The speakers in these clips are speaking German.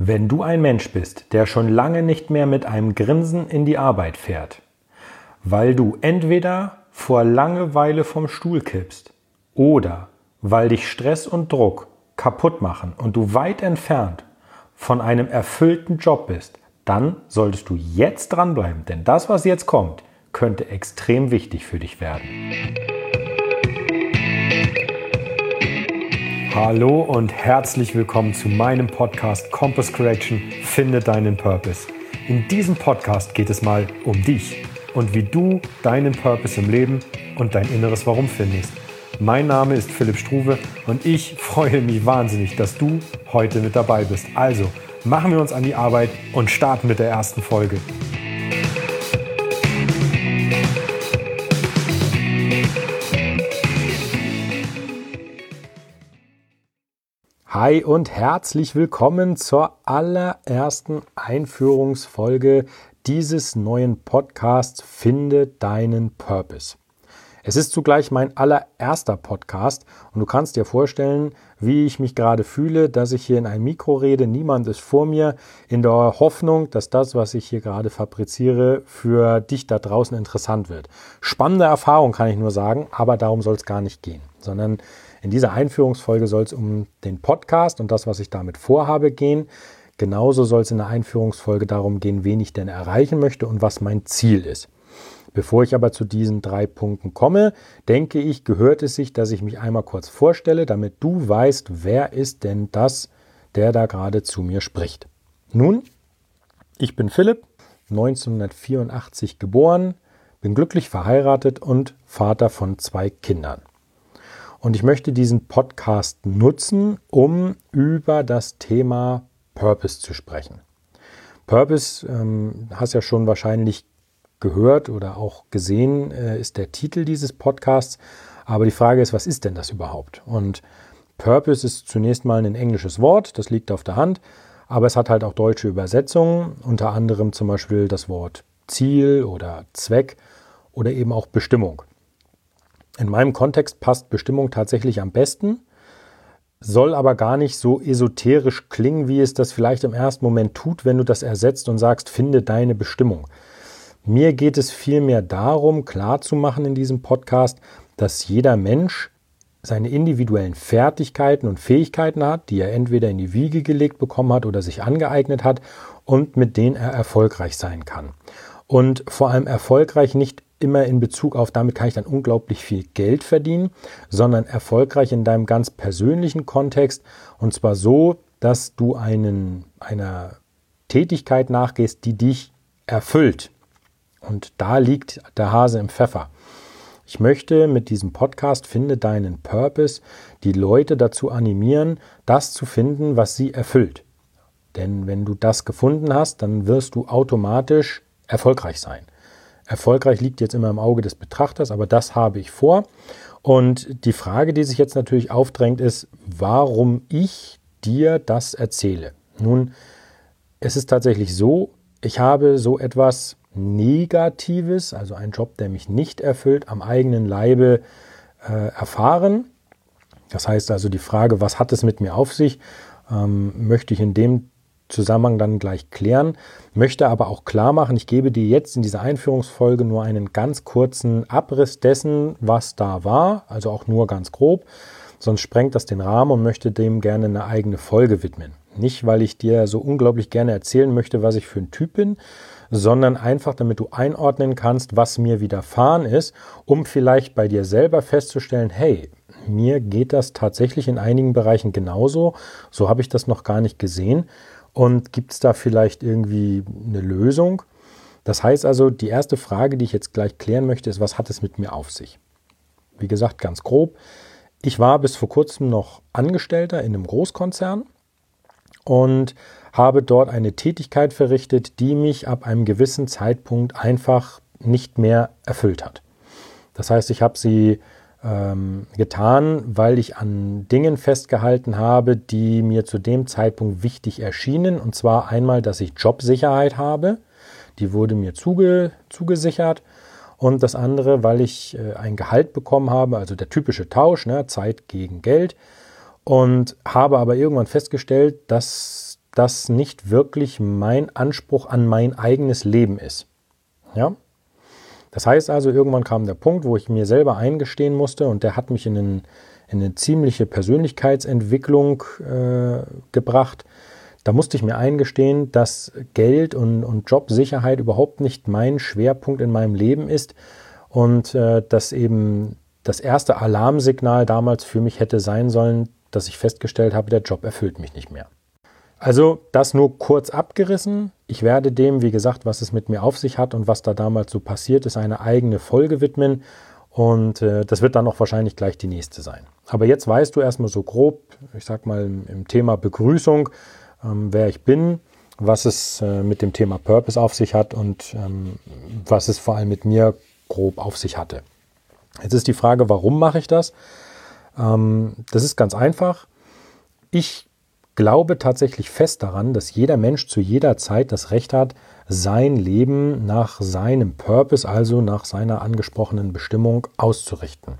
Wenn du ein Mensch bist, der schon lange nicht mehr mit einem Grinsen in die Arbeit fährt, weil du entweder vor Langeweile vom Stuhl kippst oder weil dich Stress und Druck kaputt machen und du weit entfernt von einem erfüllten Job bist, dann solltest du jetzt dranbleiben, denn das, was jetzt kommt, könnte extrem wichtig für dich werden. Hallo und herzlich willkommen zu meinem Podcast Compass Correction Finde deinen Purpose. In diesem Podcast geht es mal um dich und wie du deinen Purpose im Leben und dein inneres Warum findest. Mein Name ist Philipp Struve und ich freue mich wahnsinnig, dass du heute mit dabei bist. Also machen wir uns an die Arbeit und starten mit der ersten Folge. Hi und herzlich willkommen zur allerersten Einführungsfolge dieses neuen Podcasts Finde deinen Purpose. Es ist zugleich mein allererster Podcast und du kannst dir vorstellen, wie ich mich gerade fühle, dass ich hier in ein Mikro rede, niemand ist vor mir, in der Hoffnung, dass das, was ich hier gerade fabriziere, für dich da draußen interessant wird. Spannende Erfahrung kann ich nur sagen, aber darum soll es gar nicht gehen, sondern in dieser Einführungsfolge soll es um den Podcast und das, was ich damit vorhabe, gehen. Genauso soll es in der Einführungsfolge darum gehen, wen ich denn erreichen möchte und was mein Ziel ist. Bevor ich aber zu diesen drei Punkten komme, denke ich, gehört es sich, dass ich mich einmal kurz vorstelle, damit du weißt, wer ist denn das, der da gerade zu mir spricht. Nun, ich bin Philipp, 1984 geboren, bin glücklich verheiratet und Vater von zwei Kindern. Und ich möchte diesen Podcast nutzen, um über das Thema Purpose zu sprechen. Purpose, ähm, hast ja schon wahrscheinlich gehört oder auch gesehen, äh, ist der Titel dieses Podcasts. Aber die Frage ist, was ist denn das überhaupt? Und Purpose ist zunächst mal ein englisches Wort, das liegt auf der Hand, aber es hat halt auch deutsche Übersetzungen, unter anderem zum Beispiel das Wort Ziel oder Zweck oder eben auch Bestimmung. In meinem Kontext passt Bestimmung tatsächlich am besten, soll aber gar nicht so esoterisch klingen, wie es das vielleicht im ersten Moment tut, wenn du das ersetzt und sagst, finde deine Bestimmung. Mir geht es vielmehr darum, klarzumachen in diesem Podcast, dass jeder Mensch seine individuellen Fertigkeiten und Fähigkeiten hat, die er entweder in die Wiege gelegt bekommen hat oder sich angeeignet hat und mit denen er erfolgreich sein kann. Und vor allem erfolgreich nicht immer in Bezug auf, damit kann ich dann unglaublich viel Geld verdienen, sondern erfolgreich in deinem ganz persönlichen Kontext und zwar so, dass du einen, einer Tätigkeit nachgehst, die dich erfüllt. Und da liegt der Hase im Pfeffer. Ich möchte mit diesem Podcast Finde deinen Purpose die Leute dazu animieren, das zu finden, was sie erfüllt. Denn wenn du das gefunden hast, dann wirst du automatisch erfolgreich sein. Erfolgreich liegt jetzt immer im Auge des Betrachters, aber das habe ich vor. Und die Frage, die sich jetzt natürlich aufdrängt, ist, warum ich dir das erzähle. Nun, es ist tatsächlich so, ich habe so etwas Negatives, also einen Job, der mich nicht erfüllt, am eigenen Leibe äh, erfahren. Das heißt also die Frage, was hat es mit mir auf sich, ähm, möchte ich in dem Zusammenhang dann gleich klären, möchte aber auch klar machen, ich gebe dir jetzt in dieser Einführungsfolge nur einen ganz kurzen Abriss dessen, was da war, also auch nur ganz grob, sonst sprengt das den Rahmen und möchte dem gerne eine eigene Folge widmen. Nicht, weil ich dir so unglaublich gerne erzählen möchte, was ich für ein Typ bin, sondern einfach, damit du einordnen kannst, was mir widerfahren ist, um vielleicht bei dir selber festzustellen, hey, mir geht das tatsächlich in einigen Bereichen genauso, so habe ich das noch gar nicht gesehen und gibt es da vielleicht irgendwie eine Lösung? Das heißt also, die erste Frage, die ich jetzt gleich klären möchte, ist, was hat es mit mir auf sich? Wie gesagt, ganz grob. Ich war bis vor kurzem noch Angestellter in einem Großkonzern und habe dort eine Tätigkeit verrichtet, die mich ab einem gewissen Zeitpunkt einfach nicht mehr erfüllt hat. Das heißt, ich habe sie ähm, getan, weil ich an Dingen festgehalten habe, die mir zu dem Zeitpunkt wichtig erschienen. Und zwar einmal, dass ich Jobsicherheit habe. Die wurde mir zuge, zugesichert. Und das andere, weil ich äh, ein Gehalt bekommen habe, also der typische Tausch, ne, Zeit gegen Geld. Und habe aber irgendwann festgestellt, dass das nicht wirklich mein Anspruch an mein eigenes Leben ist. Ja? Das heißt also, irgendwann kam der Punkt, wo ich mir selber eingestehen musste und der hat mich in, einen, in eine ziemliche Persönlichkeitsentwicklung äh, gebracht. Da musste ich mir eingestehen, dass Geld und, und Jobsicherheit überhaupt nicht mein Schwerpunkt in meinem Leben ist und äh, dass eben das erste Alarmsignal damals für mich hätte sein sollen, dass ich festgestellt habe, der Job erfüllt mich nicht mehr. Also das nur kurz abgerissen. Ich werde dem, wie gesagt, was es mit mir auf sich hat und was da damals so passiert ist, eine eigene Folge widmen. Und äh, das wird dann auch wahrscheinlich gleich die nächste sein. Aber jetzt weißt du erstmal so grob, ich sag mal im Thema Begrüßung, ähm, wer ich bin, was es äh, mit dem Thema Purpose auf sich hat und ähm, was es vor allem mit mir grob auf sich hatte. Jetzt ist die Frage, warum mache ich das? Ähm, das ist ganz einfach. Ich glaube tatsächlich fest daran, dass jeder Mensch zu jeder Zeit das Recht hat, sein Leben nach seinem Purpose, also nach seiner angesprochenen Bestimmung auszurichten.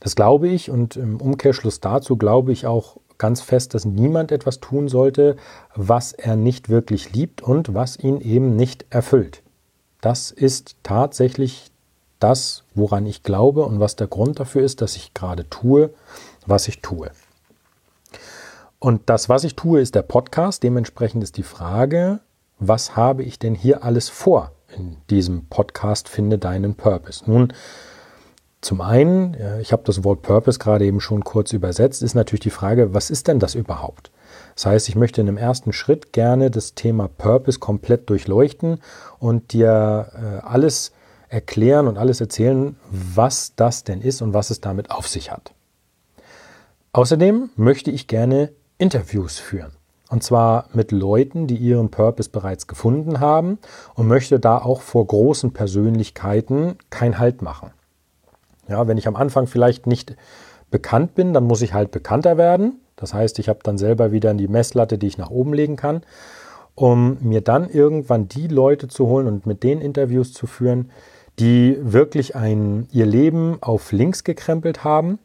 Das glaube ich und im Umkehrschluss dazu glaube ich auch ganz fest, dass niemand etwas tun sollte, was er nicht wirklich liebt und was ihn eben nicht erfüllt. Das ist tatsächlich das, woran ich glaube und was der Grund dafür ist, dass ich gerade tue, was ich tue. Und das, was ich tue, ist der Podcast. Dementsprechend ist die Frage, was habe ich denn hier alles vor in diesem Podcast Finde deinen Purpose? Nun, zum einen, ich habe das Wort Purpose gerade eben schon kurz übersetzt, ist natürlich die Frage, was ist denn das überhaupt? Das heißt, ich möchte in einem ersten Schritt gerne das Thema Purpose komplett durchleuchten und dir äh, alles erklären und alles erzählen, was das denn ist und was es damit auf sich hat. Außerdem möchte ich gerne Interviews führen. Und zwar mit Leuten, die ihren Purpose bereits gefunden haben und möchte da auch vor großen Persönlichkeiten kein Halt machen. Ja, wenn ich am Anfang vielleicht nicht bekannt bin, dann muss ich halt bekannter werden. Das heißt, ich habe dann selber wieder die Messlatte, die ich nach oben legen kann, um mir dann irgendwann die Leute zu holen und mit denen Interviews zu führen, die wirklich ein, ihr Leben auf links gekrempelt haben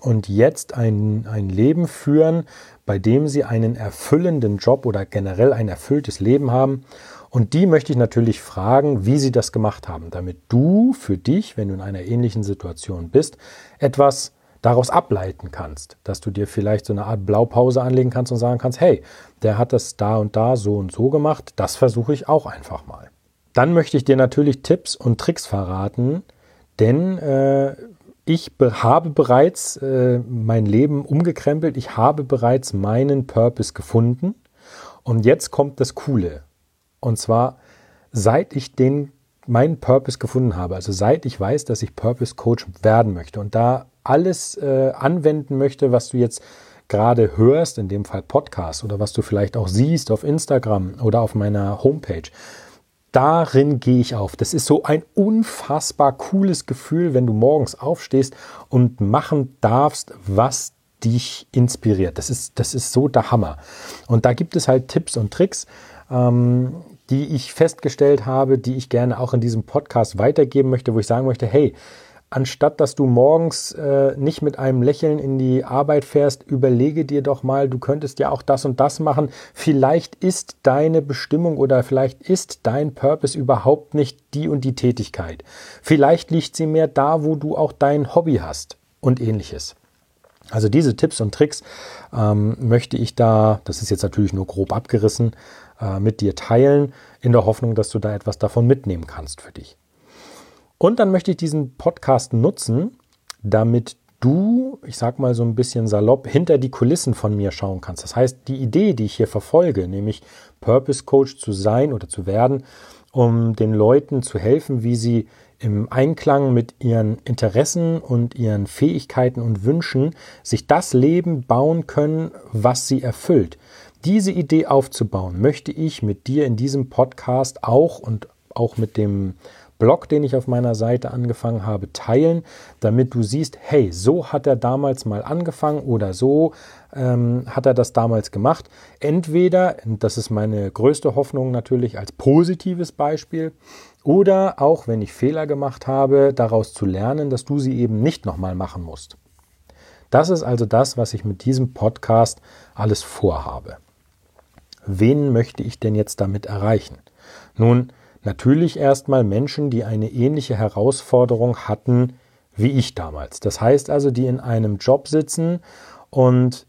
und jetzt ein, ein Leben führen, bei dem sie einen erfüllenden Job oder generell ein erfülltes Leben haben. Und die möchte ich natürlich fragen, wie sie das gemacht haben, damit du für dich, wenn du in einer ähnlichen Situation bist, etwas daraus ableiten kannst, dass du dir vielleicht so eine Art Blaupause anlegen kannst und sagen kannst, hey, der hat das da und da so und so gemacht, das versuche ich auch einfach mal. Dann möchte ich dir natürlich Tipps und Tricks verraten, denn äh, ich habe bereits äh, mein Leben umgekrempelt, ich habe bereits meinen Purpose gefunden und jetzt kommt das Coole. Und zwar, seit ich den meinen Purpose gefunden habe, also seit ich weiß, dass ich Purpose Coach werden möchte und da alles äh, anwenden möchte, was du jetzt gerade hörst, in dem Fall Podcast oder was du vielleicht auch siehst auf Instagram oder auf meiner Homepage, darin gehe ich auf. Das ist so ein unfassbar cooles Gefühl, wenn du morgens aufstehst und machen darfst, was dich inspiriert. Das ist, das ist so der Hammer. Und da gibt es halt Tipps und Tricks, ähm, die ich festgestellt habe, die ich gerne auch in diesem Podcast weitergeben möchte, wo ich sagen möchte, hey, anstatt dass du morgens äh, nicht mit einem Lächeln in die Arbeit fährst, überlege dir doch mal, du könntest ja auch das und das machen. Vielleicht ist deine Bestimmung oder vielleicht ist dein Purpose überhaupt nicht die und die Tätigkeit. Vielleicht liegt sie mehr da, wo du auch dein Hobby hast und ähnliches. Also diese Tipps und Tricks ähm, möchte ich da, das ist jetzt natürlich nur grob abgerissen, äh, mit dir teilen, in der Hoffnung, dass du da etwas davon mitnehmen kannst für dich. Und dann möchte ich diesen Podcast nutzen, damit du, ich sag mal so ein bisschen salopp, hinter die Kulissen von mir schauen kannst. Das heißt, die Idee, die ich hier verfolge, nämlich Purpose Coach zu sein oder zu werden, um den Leuten zu helfen, wie sie im Einklang mit ihren Interessen und ihren Fähigkeiten und Wünschen sich das Leben bauen können, was sie erfüllt. Diese Idee aufzubauen, möchte ich mit dir in diesem Podcast auch und auch mit dem Blog, den ich auf meiner Seite angefangen habe, teilen, damit du siehst, hey, so hat er damals mal angefangen oder so ähm, hat er das damals gemacht. Entweder, das ist meine größte Hoffnung natürlich als positives Beispiel, oder auch wenn ich Fehler gemacht habe, daraus zu lernen, dass du sie eben nicht nochmal machen musst. Das ist also das, was ich mit diesem Podcast alles vorhabe. wen möchte ich denn jetzt damit erreichen? Nun, natürlich erstmal Menschen, die eine ähnliche Herausforderung hatten wie ich damals. Das heißt also, die in einem Job sitzen und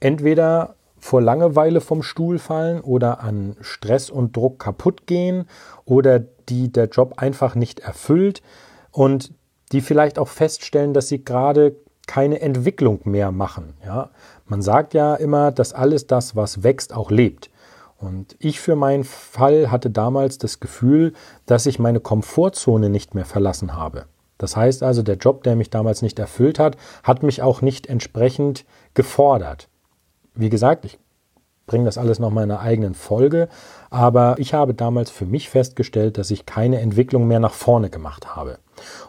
entweder vor Langeweile vom Stuhl fallen oder an Stress und Druck kaputt gehen oder die der Job einfach nicht erfüllt und die vielleicht auch feststellen, dass sie gerade keine Entwicklung mehr machen. Ja? Man sagt ja immer, dass alles das, was wächst, auch lebt. Und ich für meinen Fall hatte damals das Gefühl, dass ich meine Komfortzone nicht mehr verlassen habe. Das heißt also, der Job, der mich damals nicht erfüllt hat, hat mich auch nicht entsprechend gefordert. Wie gesagt, ich bringe das alles nochmal in einer eigenen Folge, aber ich habe damals für mich festgestellt, dass ich keine Entwicklung mehr nach vorne gemacht habe.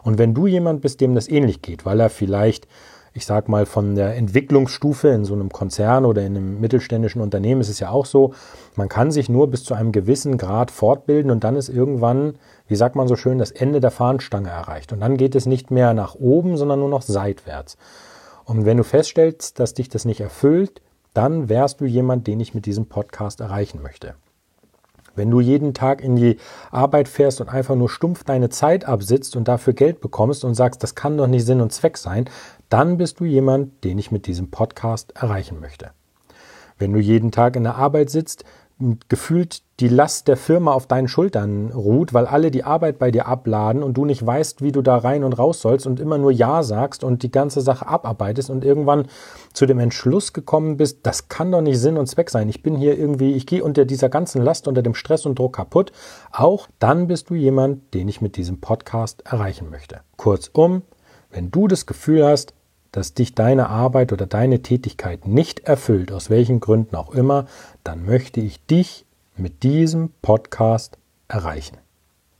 Und wenn du jemand bist, dem das ähnlich geht, weil er vielleicht ich sag mal, von der Entwicklungsstufe in so einem Konzern oder in einem mittelständischen Unternehmen ist es ja auch so, man kann sich nur bis zu einem gewissen Grad fortbilden und dann ist irgendwann, wie sagt man so schön, das Ende der Fahnenstange erreicht. Und dann geht es nicht mehr nach oben, sondern nur noch seitwärts. Und wenn du feststellst, dass dich das nicht erfüllt, dann wärst du jemand, den ich mit diesem Podcast erreichen möchte. Wenn du jeden Tag in die Arbeit fährst und einfach nur stumpf deine Zeit absitzt und dafür Geld bekommst und sagst, das kann doch nicht Sinn und Zweck sein, dann bist du jemand, den ich mit diesem Podcast erreichen möchte. Wenn du jeden Tag in der Arbeit sitzt, gefühlt die Last der Firma auf deinen Schultern ruht, weil alle die Arbeit bei dir abladen und du nicht weißt, wie du da rein und raus sollst und immer nur Ja sagst und die ganze Sache abarbeitest und irgendwann zu dem Entschluss gekommen bist, das kann doch nicht Sinn und Zweck sein. Ich bin hier irgendwie, ich gehe unter dieser ganzen Last, unter dem Stress und Druck kaputt. Auch dann bist du jemand, den ich mit diesem Podcast erreichen möchte. Kurzum, wenn du das Gefühl hast, dass dich deine Arbeit oder deine Tätigkeit nicht erfüllt, aus welchen Gründen auch immer, dann möchte ich dich mit diesem Podcast erreichen.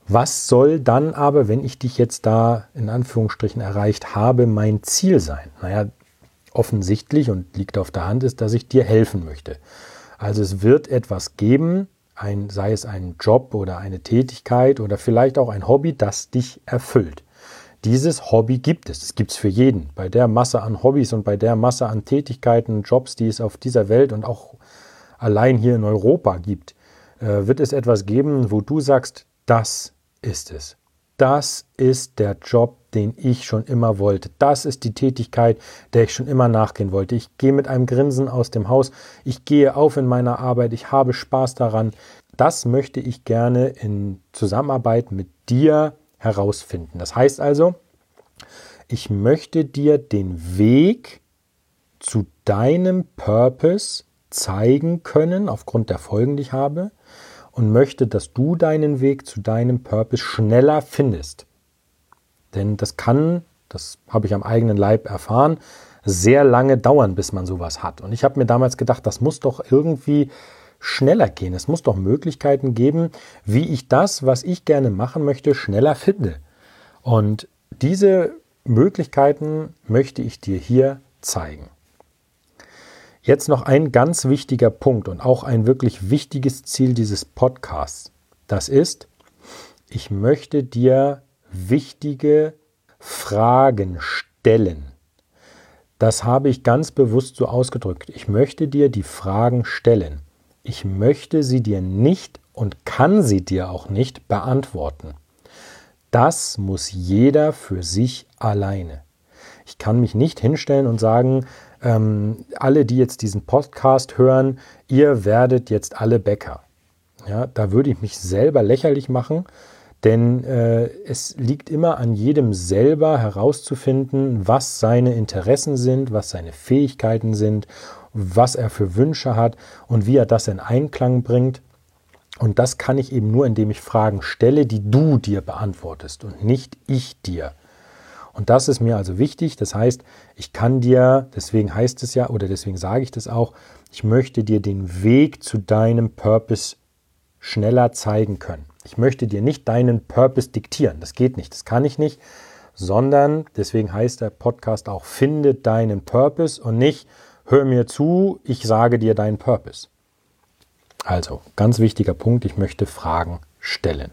Was soll dann aber, wenn ich dich jetzt da in Anführungsstrichen erreicht habe, mein Ziel sein? Naja, offensichtlich und liegt auf der Hand ist, dass ich dir helfen möchte. Also es wird etwas geben, ein, sei es ein Job oder eine Tätigkeit oder vielleicht auch ein Hobby, das dich erfüllt. Dieses Hobby gibt es. Es gibt es für jeden. Bei der Masse an Hobbys und bei der Masse an Tätigkeiten, Jobs, die es auf dieser Welt und auch allein hier in Europa gibt, wird es etwas geben, wo du sagst, das ist es. Das ist der Job, den ich schon immer wollte. Das ist die Tätigkeit, der ich schon immer nachgehen wollte. Ich gehe mit einem Grinsen aus dem Haus. Ich gehe auf in meiner Arbeit. Ich habe Spaß daran. Das möchte ich gerne in Zusammenarbeit mit dir herausfinden. Das heißt also, ich möchte dir den Weg zu deinem Purpose zeigen können, aufgrund der Folgen, die ich habe, und möchte, dass du deinen Weg zu deinem Purpose schneller findest. Denn das kann, das habe ich am eigenen Leib erfahren, sehr lange dauern, bis man sowas hat. Und ich habe mir damals gedacht, das muss doch irgendwie schneller gehen. Es muss doch Möglichkeiten geben, wie ich das, was ich gerne machen möchte, schneller finde. Und diese Möglichkeiten möchte ich dir hier zeigen. Jetzt noch ein ganz wichtiger Punkt und auch ein wirklich wichtiges Ziel dieses Podcasts. Das ist, ich möchte dir wichtige Fragen stellen. Das habe ich ganz bewusst so ausgedrückt. Ich möchte dir die Fragen stellen ich möchte sie dir nicht und kann sie dir auch nicht beantworten. Das muss jeder für sich alleine. Ich kann mich nicht hinstellen und sagen, ähm, alle, die jetzt diesen Podcast hören, ihr werdet jetzt alle Bäcker. Ja, da würde ich mich selber lächerlich machen, denn äh, es liegt immer an jedem selber herauszufinden, was seine Interessen sind, was seine Fähigkeiten sind was er für Wünsche hat und wie er das in Einklang bringt. Und das kann ich eben nur, indem ich Fragen stelle, die du dir beantwortest und nicht ich dir. Und das ist mir also wichtig. Das heißt, ich kann dir, deswegen heißt es ja, oder deswegen sage ich das auch, ich möchte dir den Weg zu deinem Purpose schneller zeigen können. Ich möchte dir nicht deinen Purpose diktieren. Das geht nicht, das kann ich nicht, sondern deswegen heißt der Podcast auch, finde deinen Purpose und nicht, hör mir zu, ich sage dir deinen Purpose. Also, ganz wichtiger Punkt, ich möchte Fragen stellen.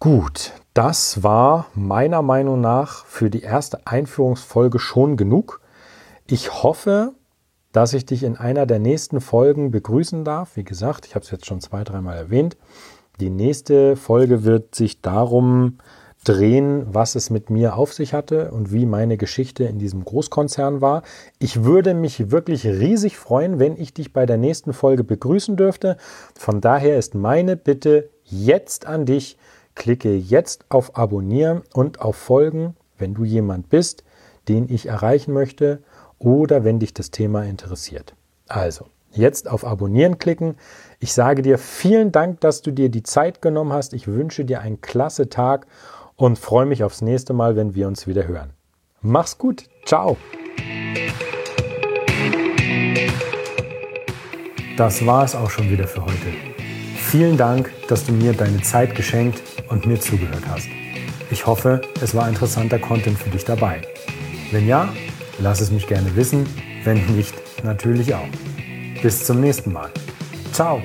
Gut, das war meiner Meinung nach für die erste Einführungsfolge schon genug. Ich hoffe, dass ich dich in einer der nächsten Folgen begrüßen darf. Wie gesagt, ich habe es jetzt schon zwei, dreimal erwähnt. Die nächste Folge wird sich darum drehen, was es mit mir auf sich hatte und wie meine Geschichte in diesem Großkonzern war. Ich würde mich wirklich riesig freuen, wenn ich dich bei der nächsten Folge begrüßen dürfte. Von daher ist meine Bitte jetzt an dich, klicke jetzt auf Abonnieren und auf Folgen, wenn du jemand bist, den ich erreichen möchte oder wenn dich das Thema interessiert. Also, jetzt auf Abonnieren klicken. Ich sage dir vielen Dank, dass du dir die Zeit genommen hast. Ich wünsche dir einen klasse Tag und freue mich aufs nächste Mal, wenn wir uns wieder hören. Mach's gut. Ciao. Das war es auch schon wieder für heute. Vielen Dank, dass du mir deine Zeit geschenkt und mir zugehört hast. Ich hoffe, es war interessanter Content für dich dabei. Wenn ja, lass es mich gerne wissen. Wenn nicht, natürlich auch. Bis zum nächsten Mal. Ciao.